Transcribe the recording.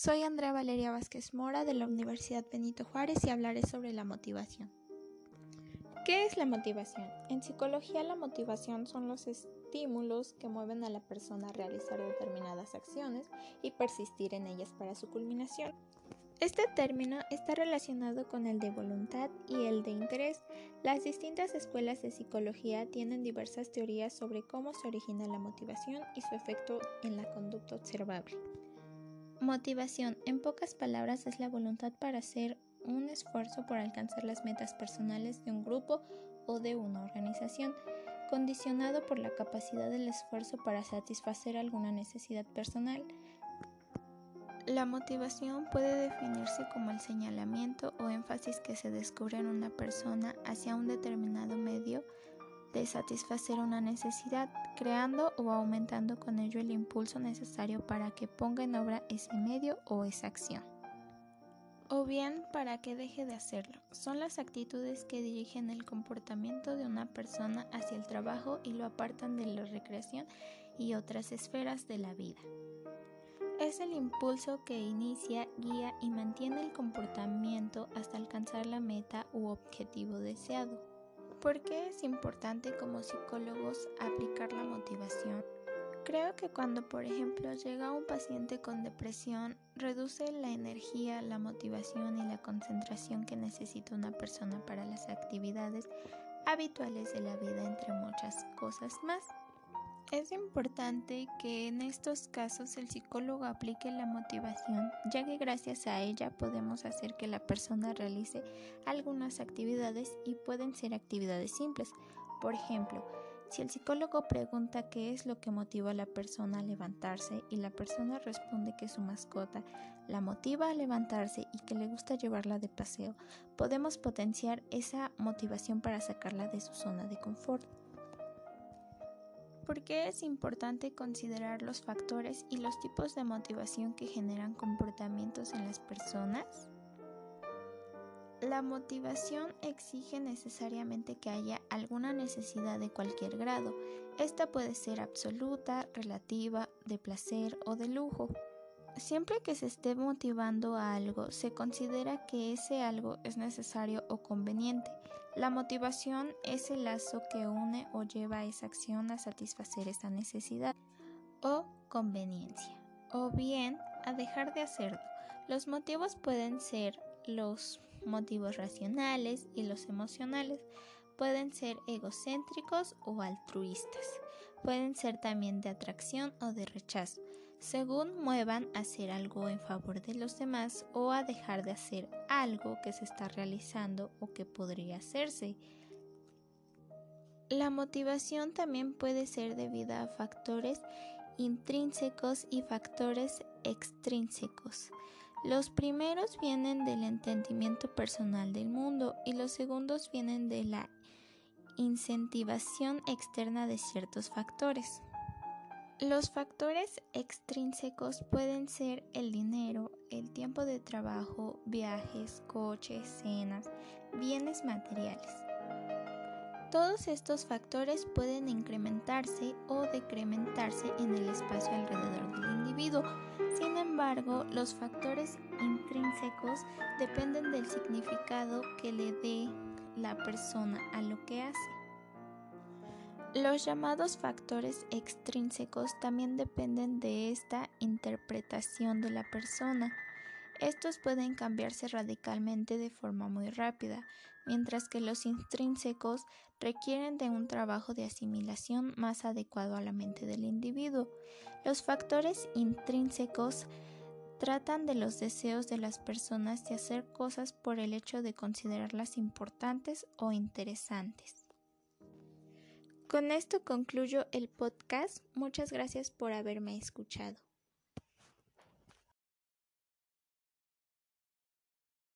Soy Andrea Valeria Vázquez Mora de la Universidad Benito Juárez y hablaré sobre la motivación. ¿Qué es la motivación? En psicología la motivación son los estímulos que mueven a la persona a realizar determinadas acciones y persistir en ellas para su culminación. Este término está relacionado con el de voluntad y el de interés. Las distintas escuelas de psicología tienen diversas teorías sobre cómo se origina la motivación y su efecto en la conducta observable. Motivación, en pocas palabras, es la voluntad para hacer un esfuerzo por alcanzar las metas personales de un grupo o de una organización, condicionado por la capacidad del esfuerzo para satisfacer alguna necesidad personal. La motivación puede definirse como el señalamiento o énfasis que se descubre en una persona hacia un determinado medio de satisfacer una necesidad, creando o aumentando con ello el impulso necesario para que ponga en obra ese medio o esa acción. O bien para que deje de hacerlo. Son las actitudes que dirigen el comportamiento de una persona hacia el trabajo y lo apartan de la recreación y otras esferas de la vida. Es el impulso que inicia, guía y mantiene el comportamiento hasta alcanzar la meta u objetivo deseado. ¿Por qué es importante como psicólogos aplicar la motivación? Creo que cuando, por ejemplo, llega un paciente con depresión, reduce la energía, la motivación y la concentración que necesita una persona para las actividades habituales de la vida, entre muchas cosas más. Es importante que en estos casos el psicólogo aplique la motivación, ya que gracias a ella podemos hacer que la persona realice algunas actividades y pueden ser actividades simples. Por ejemplo, si el psicólogo pregunta qué es lo que motiva a la persona a levantarse y la persona responde que su mascota la motiva a levantarse y que le gusta llevarla de paseo, podemos potenciar esa motivación para sacarla de su zona de confort. ¿Por qué es importante considerar los factores y los tipos de motivación que generan comportamientos en las personas? La motivación exige necesariamente que haya alguna necesidad de cualquier grado. Esta puede ser absoluta, relativa, de placer o de lujo. Siempre que se esté motivando a algo, se considera que ese algo es necesario o conveniente. La motivación es el lazo que une o lleva a esa acción a satisfacer esa necesidad o conveniencia, o bien a dejar de hacerlo. Los motivos pueden ser los motivos racionales y los emocionales pueden ser egocéntricos o altruistas. Pueden ser también de atracción o de rechazo, según muevan a hacer algo en favor de los demás o a dejar de hacer algo que se está realizando o que podría hacerse. La motivación también puede ser debida a factores intrínsecos y factores extrínsecos. Los primeros vienen del entendimiento personal del mundo y los segundos vienen de la incentivación externa de ciertos factores. Los factores extrínsecos pueden ser el dinero, el tiempo de trabajo, viajes, coches, cenas, bienes materiales. Todos estos factores pueden incrementarse o decrementarse en el espacio alrededor del individuo. Sin embargo, los factores intrínsecos dependen del significado que le dé la persona a lo que hace. Los llamados factores extrínsecos también dependen de esta interpretación de la persona. Estos pueden cambiarse radicalmente de forma muy rápida, mientras que los intrínsecos requieren de un trabajo de asimilación más adecuado a la mente del individuo. Los factores intrínsecos tratan de los deseos de las personas de hacer cosas por el hecho de considerarlas importantes o interesantes. Con esto concluyo el podcast. Muchas gracias por haberme escuchado.